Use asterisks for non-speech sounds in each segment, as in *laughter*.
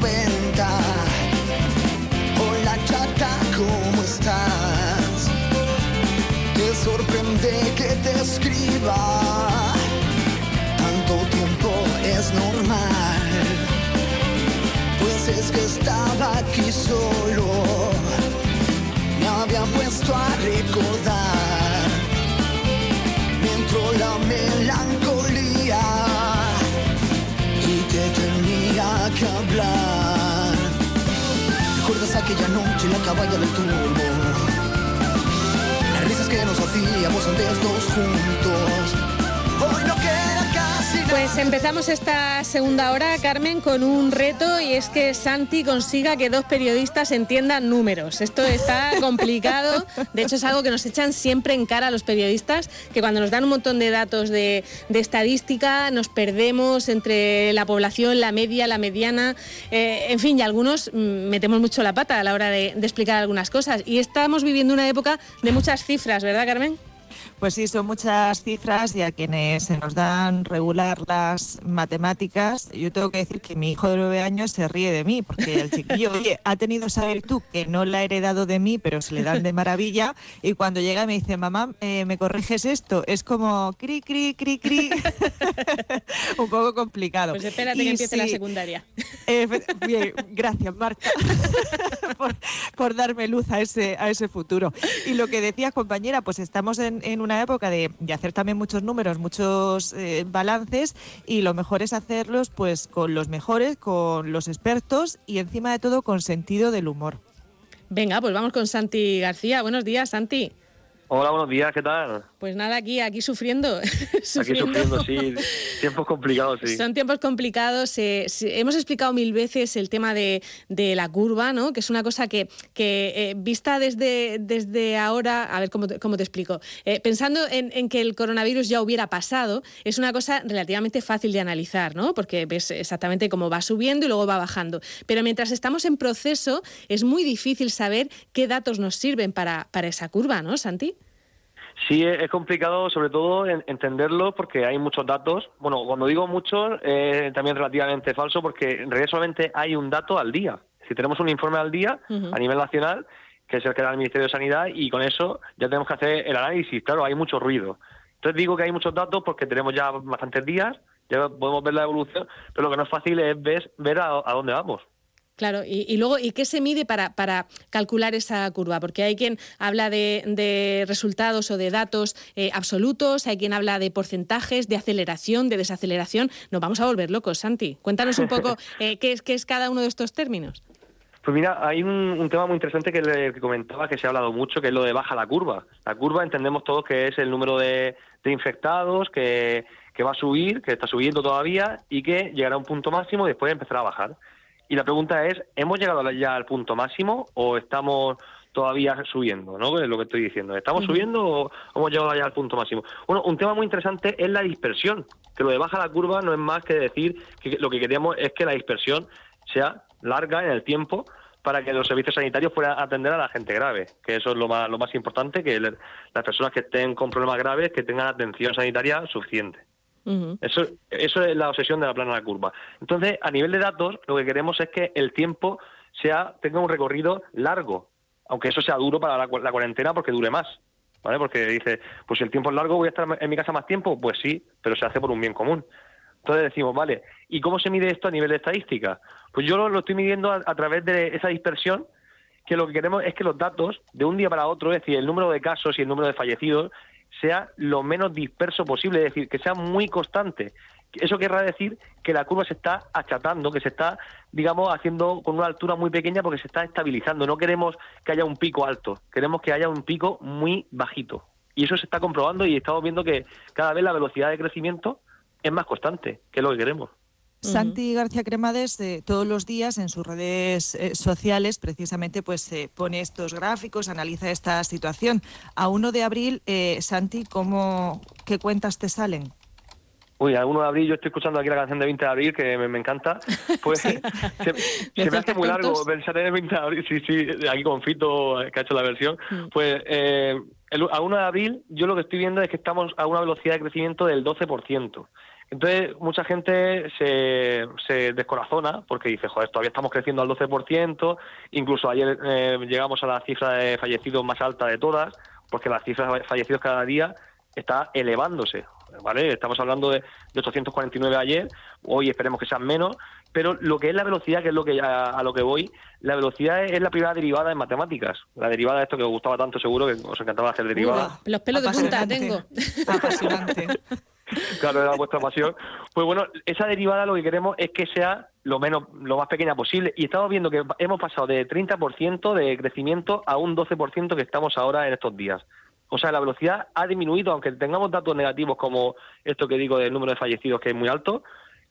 90. Hola chata, ¿cómo estás? Te sorprende que te escriba. Tanto tiempo es normal. Pues es que estaba caballa del turbo? Las risas que nos hacíamos antes dos juntos. Pues empezamos esta segunda hora, Carmen, con un reto y es que Santi consiga que dos periodistas entiendan números. Esto está *laughs* complicado. De hecho, es algo que nos echan siempre en cara a los periodistas, que cuando nos dan un montón de datos de, de estadística nos perdemos entre la población, la media, la mediana. eh, en fin, y algunos mm, metemos mucho la pata a la hora de, de explicar algunas cosas. Y estamos viviendo una época de muchas cifras, ¿verdad, Carmen? Pues sí, son muchas cifras y a quienes se nos dan regular las matemáticas, yo tengo que decir que mi hijo de nueve años se ríe de mí, porque el chiquillo, oye, ha tenido esa virtud que no la ha heredado de mí, pero se le dan de maravilla, y cuando llega me dice, mamá, eh, ¿me corriges esto? Es como cri, cri, cri, cri. *laughs* Un poco complicado. Pues espérate que Y empiece la secundaria. Bien, gracias Marta *laughs* por, por darme luz a ese, a ese futuro. Y lo que decías compañera, pues estamos en, en una época de, de hacer también muchos números, muchos eh, balances y lo mejor es hacerlos pues con los mejores, con los expertos y encima de todo con sentido del humor. Venga, pues vamos con Santi García. Buenos días, Santi. Hola, buenos días, ¿qué tal? Pues nada, aquí, aquí sufriendo. *laughs* Aquí sufriendo, sí. Tiempos complicados, sí. Son tiempos complicados. eh, hemos explicado mil veces el tema de, de la curva, ¿no? Que es una cosa que, que eh, vista desde, desde ahora, a ver cómo te, cómo te explico. Eh, pensando en, en que el coronavirus ya hubiera pasado, es una cosa relativamente fácil de analizar, ¿no? Porque ves exactamente cómo va subiendo y luego va bajando. Pero mientras estamos en proceso, es muy difícil saber qué datos nos sirven para, para esa curva, ¿no, Santi? Sí, es complicado sobre todo en- entenderlo porque hay muchos datos. Bueno, cuando digo muchos, eh, también relativamente falso porque en realidad solamente hay un dato al día. Si tenemos un informe al día a nivel nacional, que es el que da el Ministerio de Sanidad, y con eso ya tenemos que hacer el análisis. Claro, hay mucho ruido. Entonces digo que hay muchos datos porque tenemos ya bastantes días, ya podemos ver la evolución, pero lo que no es fácil es ver, ver a, a dónde vamos. Claro, y, y luego, ¿y qué se mide para, para calcular esa curva? Porque hay quien habla de, de resultados o de datos eh, absolutos, hay quien habla de porcentajes, de aceleración, de desaceleración. Nos vamos a volver locos, Santi. Cuéntanos un poco *laughs* eh, qué, es, qué es cada uno de estos términos. Pues mira, hay un, un tema muy interesante que, le, que comentaba, que se ha hablado mucho, que es lo de baja la curva. La curva entendemos todos que es el número de, de infectados, que, que va a subir, que está subiendo todavía y que llegará a un punto máximo y después empezará a bajar. Y la pregunta es, ¿hemos llegado ya al punto máximo o estamos todavía subiendo? ¿no? Es lo que estoy diciendo. ¿Estamos subiendo o hemos llegado ya al punto máximo? Bueno, un tema muy interesante es la dispersión, que lo de baja la curva no es más que decir que lo que queríamos es que la dispersión sea larga en el tiempo para que los servicios sanitarios puedan atender a la gente grave, que eso es lo más, lo más importante, que le- las personas que estén con problemas graves que tengan atención sanitaria suficiente. Eso, eso es la obsesión de la plana de la curva. Entonces, a nivel de datos, lo que queremos es que el tiempo sea tenga un recorrido largo, aunque eso sea duro para la, cu- la cuarentena porque dure más. ¿Vale? Porque dice, pues si el tiempo es largo, voy a estar en mi casa más tiempo. Pues sí, pero se hace por un bien común. Entonces decimos, vale, ¿y cómo se mide esto a nivel de estadística? Pues yo lo, lo estoy midiendo a, a través de esa dispersión, que lo que queremos es que los datos, de un día para otro, es decir, el número de casos y el número de fallecidos, sea lo menos disperso posible, es decir, que sea muy constante. Eso querrá decir que la curva se está achatando, que se está, digamos, haciendo con una altura muy pequeña porque se está estabilizando. No queremos que haya un pico alto, queremos que haya un pico muy bajito. Y eso se está comprobando y estamos viendo que cada vez la velocidad de crecimiento es más constante, que es lo que queremos. Santi García Cremades eh, todos los días en sus redes eh, sociales precisamente pues eh, pone estos gráficos, analiza esta situación. A 1 de abril, eh, Santi, ¿cómo, ¿qué cuentas te salen? Uy, a 1 de abril, yo estoy escuchando aquí la canción de 20 de abril, que me, me encanta. *laughs* Pues se, *laughs* se me hace muy largo pensar en el 20 de abril. Sí, sí, aquí con Fito, que ha hecho la versión. Mm. Pues eh, el- a 1 de abril, yo lo que estoy viendo es que estamos a una velocidad de crecimiento del 12%, Entonces, mucha gente se, se descorazona porque dice, joder, todavía estamos creciendo al 12%, incluso ayer eh, llegamos a la cifra de fallecidos más alta de todas, porque la cifra de fallecidos cada día está elevándose, ¿vale? Estamos hablando de, de 849 ayer, hoy esperemos que sean menos, pero lo que es la velocidad, que es lo que a, lo que voy, la velocidad es, la primera derivada en matemáticas. La derivada de esto que os gustaba tanto, seguro que os encantaba hacer derivadas. los pelos de punta tengo. Apasionante. *laughs* claro, era vuestra pasión. Pues bueno, esa derivada lo que queremos es que sea lo menos, lo más pequeña posible. Y estamos viendo que hemos pasado de 30% de crecimiento a un 12% que estamos ahora en estos días. O sea, la velocidad ha disminuido, aunque tengamos datos negativos como esto que digo del número de fallecidos que es muy alto,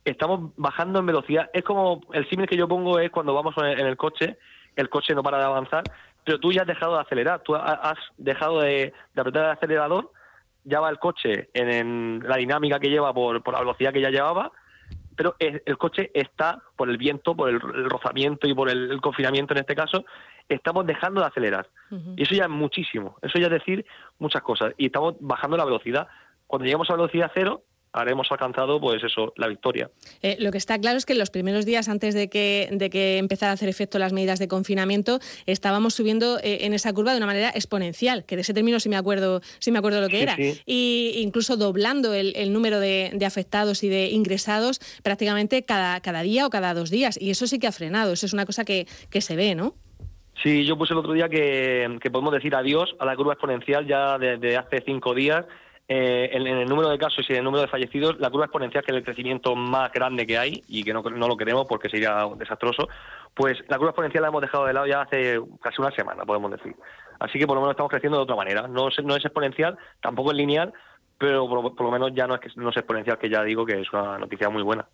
estamos bajando en velocidad. Es como el símil que yo pongo es cuando vamos en el coche, el coche no para de avanzar, pero tú ya has dejado de acelerar, tú has dejado de, apretar el acelerador, ya va el coche en, la dinámica que lleva por, la velocidad que ya llevaba, pero el, coche está por el viento, por el, rozamiento y por el, confinamiento en este caso, estamos dejando de acelerar. Y eso ya es muchísimo, eso ya es decir muchas cosas. Y estamos bajando la velocidad. Cuando lleguemos a velocidad cero, haremos alcanzado pues eso la victoria. Eh, lo que está claro es que en los primeros días antes de que de que empezara a hacer efecto las medidas de confinamiento estábamos subiendo eh, en esa curva de una manera exponencial, que de ese término sí me acuerdo sí me acuerdo lo que era y incluso doblando el, número de, afectados y de ingresados prácticamente cada cada día o cada dos días y eso sí que ha frenado, eso es una cosa que, que se ve, ¿no? Sí, yo puse el otro día que, podemos decir adiós a la curva exponencial ya desde hace cinco días eh, en, el número de casos y en el número de fallecidos, la curva exponencial, que es el crecimiento más grande que hay y que no, lo queremos porque sería desastroso, pues la curva exponencial la hemos dejado de lado ya hace casi una semana, podemos decir. Así que por lo menos estamos creciendo de otra manera. No, no es exponencial, tampoco es lineal, pero por, lo menos ya no es, no es exponencial, que ya digo que es una noticia muy buena.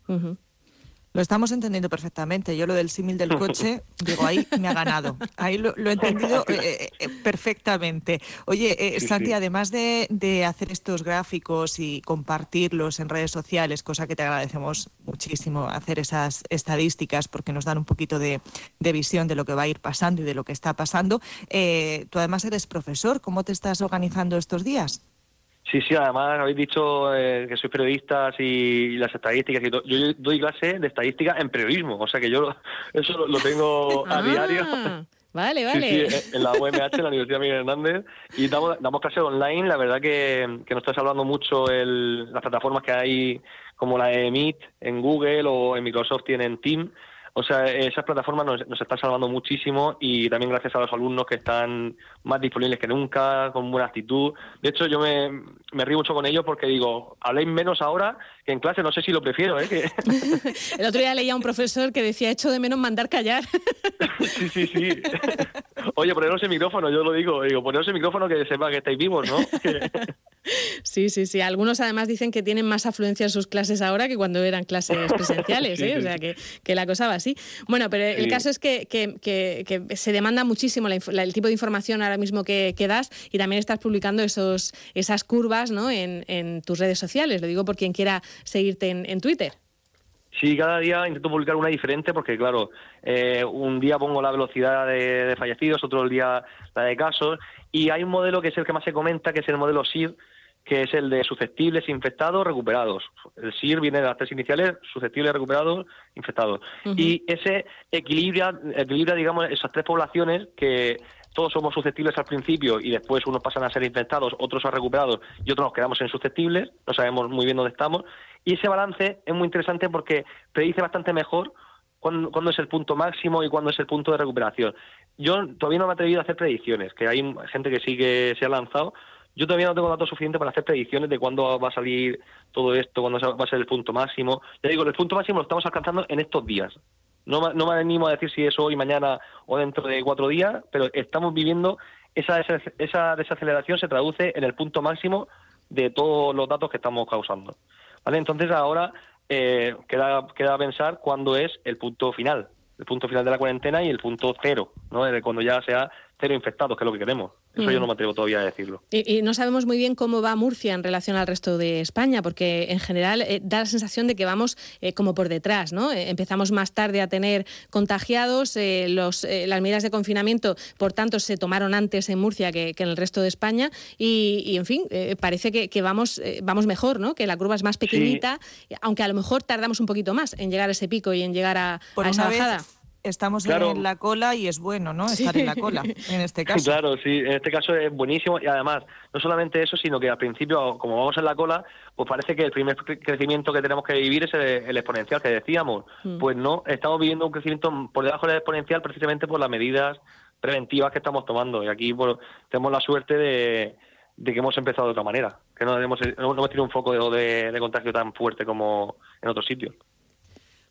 Lo estamos entendiendo perfectamente. Yo lo del símil del coche, *laughs* digo, ahí me ha ganado. Ahí lo, he entendido *laughs* eh, eh, perfectamente. Oye, eh, Santi, además de, hacer estos gráficos y compartirlos en redes sociales, cosa que te agradecemos muchísimo, hacer esas estadísticas porque nos dan un poquito de, visión de lo que va a ir pasando y de lo que está pasando, tú además eres profesor. ¿Cómo te estás organizando estos días? Sí, sí, además habéis dicho eh, que sois periodistas y, las estadísticas y todo. Yo doy clase de estadística en periodismo, o sea que yo *laughs* eso lo, tengo a ah, diario. Vale, vale. Sí, sí, en la UMH, en la *laughs* Universidad Miguel Hernández, y damos, damos clases online. La verdad que, que nos está salvando mucho el, las plataformas que hay, como la de Meet en Google o en Microsoft tienen Team o sea, esas plataformas nos, están salvando muchísimo y también gracias a los alumnos que están más disponibles que nunca, con buena actitud. De hecho, yo me, me río mucho con ellos porque digo, habléis menos ahora que en clase, no sé si lo prefiero. ¿eh? *laughs* El otro día leía a un profesor que decía, hecho de menos mandar callar. *laughs* sí, sí, sí. *laughs* Oye, poneros el micrófono, yo lo digo, digo, poneros el micrófono que sepa que estáis vivos, ¿no? Sí, sí, sí. Algunos además dicen que tienen más afluencia en sus clases ahora que cuando eran clases *laughs* presenciales, ¿eh? o sea que, que, la cosa va así. Bueno, pero el caso es que, que, se demanda muchísimo el tipo de información ahora mismo que, das y también estás publicando esos, esas curvas ¿no? en, en, tus redes sociales. Lo digo por quien quiera seguirte en, Twitter. Sí, cada día intento publicar una diferente porque, claro, eh, un día pongo la velocidad de, de, fallecidos, otro día la de casos, y hay un modelo que es el que más se comenta, que es el modelo SIR, que es el de susceptibles, infectados, recuperados. El SIR viene de las tres iniciales, susceptibles, recuperados, infectados. Y ese equilibra, equilibra, digamos, esas tres poblaciones que todos somos susceptibles al principio y después unos pasan a ser infectados, otros a recuperados y otros nos quedamos en susceptibles, no sabemos muy bien dónde estamos. Y ese balance es muy interesante porque predice bastante mejor cuándo, cuándo es el punto máximo y cuándo es el punto de recuperación. Yo todavía no me he atrevido a hacer predicciones, que hay gente que sí que se ha lanzado, yo todavía no tengo datos suficientes para hacer predicciones de cuándo va a salir todo esto, cuándo va a ser el punto máximo. Ya digo, el punto máximo lo estamos alcanzando en estos días. No, me animo a decir si es hoy, mañana o dentro de cuatro días, pero estamos viviendo esa, esa, desaceleración se traduce en el punto máximo de todos los datos que estamos causando. ¿Vale? Entonces ahora eh, queda, queda pensar cuándo es el punto final, el punto final de la cuarentena y el punto cero, ¿no? cuando ya sea cero infectados, que es lo que queremos. Eso yo no me atrevo todavía a decirlo. Y, no sabemos muy bien cómo va Murcia en relación al resto de España, porque en general eh, da la sensación de que vamos eh, como por detrás, ¿no? Eh, empezamos más tarde a tener contagiados, los, las medidas de confinamiento, por tanto, se tomaron antes en Murcia que, en el resto de España y, en fin, parece que, vamos, vamos mejor, ¿no? Que la curva es más pequeñita, aunque a lo mejor tardamos un poquito más en llegar a ese pico y en llegar a, esa bajada estamos en la cola y es bueno, ¿no? Estar en la cola, en este *laughs* caso. Claro, sí, en este caso es buenísimo y además, no solamente eso, sino que al principio, como vamos en la cola, pues parece que el primer crecimiento que tenemos que vivir es el, exponencial que decíamos. Mm. Pues no, estamos viviendo un crecimiento por debajo del exponencial precisamente por las medidas preventivas que estamos tomando y aquí pues, tenemos la suerte de, que hemos empezado de otra manera, que no hemos, no hemos tenido un foco de, de contagio tan fuerte como en otros sitios.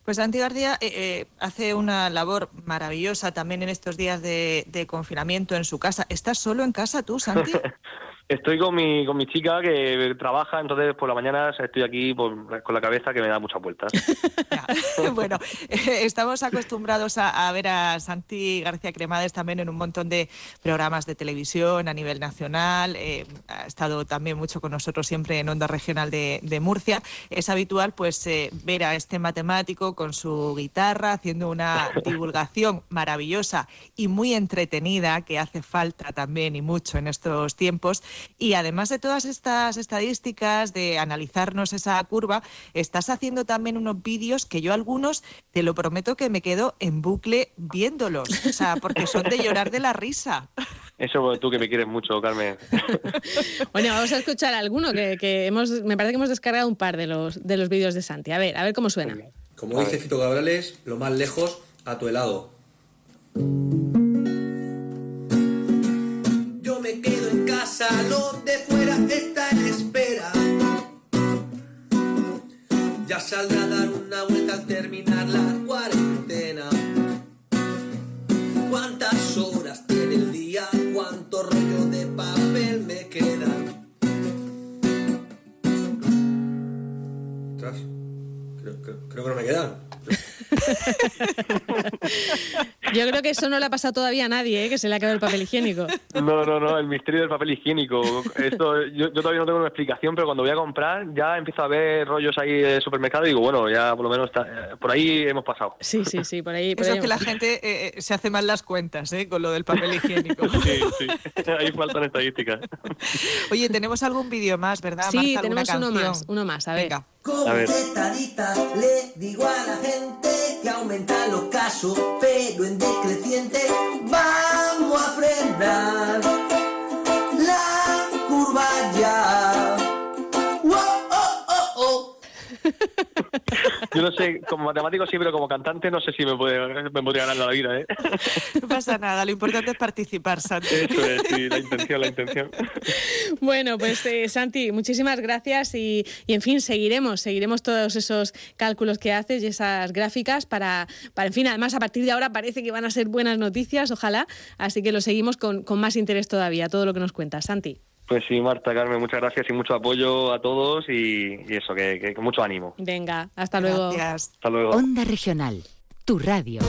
Pues Santi García eh, eh, hace una labor maravillosa también en estos días de, confinamiento en su casa. ¿Estás solo en casa tú, Santi? *laughs* Estoy con mi, con mi chica que trabaja, entonces por la mañana estoy aquí con la cabeza que me da muchas vueltas. *laughs* bueno, estamos acostumbrados a, ver a Santi García Cremades también en un montón de programas de televisión a nivel nacional. Eh, ha estado también mucho con nosotros siempre en Onda Regional de, Murcia. Es habitual pues eh, ver a este matemático con su guitarra haciendo una *laughs* divulgación maravillosa y muy entretenida que hace falta también y mucho en estos tiempos. Y además de todas estas estadísticas, de analizarnos esa curva, estás haciendo también unos vídeos que yo algunos, te lo prometo que me quedo en bucle viéndolos, o sea, porque son de llorar de la risa. Eso tú que me quieres mucho, Carmen. bueno, vamos a escuchar alguno que, hemos, me parece que hemos descargado un par de los, de los vídeos de Santi. A ver, a ver cómo suena. Como dice Fito Cabrales, lo más lejos a tu helado. Los de fuera está en espera. Ya saldrá a dar una vuelta al terminar la cuarentena. ¿Cuántas horas tiene el día? ¿Cuánto rollo de papel me quedan? Creo, creo, creo que no me quedan. *laughs* Yo creo que eso no le ha pasado todavía a nadie, ¿eh? que se le ha quedado el papel higiénico. No, no, no, el misterio del papel higiénico. Esto, yo, todavía no tengo una explicación, pero cuando voy a comprar ya empiezo a ver rollos ahí de supermercado y digo, bueno, ya por lo menos está, eh, por ahí hemos pasado. Sí, sí, sí, por ahí. eso es que la gente eh, se hace mal las cuentas ¿eh? con lo del papel higiénico. *laughs* Sí, sí, *laughs* ahí faltan estadísticas. Oye, tenemos algún vídeo más, ¿verdad? Sí, tenemos uno más, uno más, a ver. Venga. Como le digo a la gente que aumenta los casos, pero en decreciente vamos Yo no sé, como matemático sí, pero como cantante no sé si me, puede, me podría ganar la vida. ¿eh? *laughs* No pasa nada, lo importante es participar, Santi. Eso es, sí, la intención, la intención. *laughs* Bueno, pues eh, Santi, muchísimas gracias y, y, en fin, seguiremos, seguiremos todos esos cálculos que haces y esas gráficas para, para, en fin, además a partir de ahora parece que van a ser buenas noticias, ojalá, así que lo seguimos con, con más interés todavía, todo lo que nos cuentas. Santi. Pues sí, Marta, Carmen, muchas gracias y mucho apoyo a todos y, eso, que, mucho ánimo. Venga, hasta luego. Gracias. Hasta luego. Onda Regional, tu radio.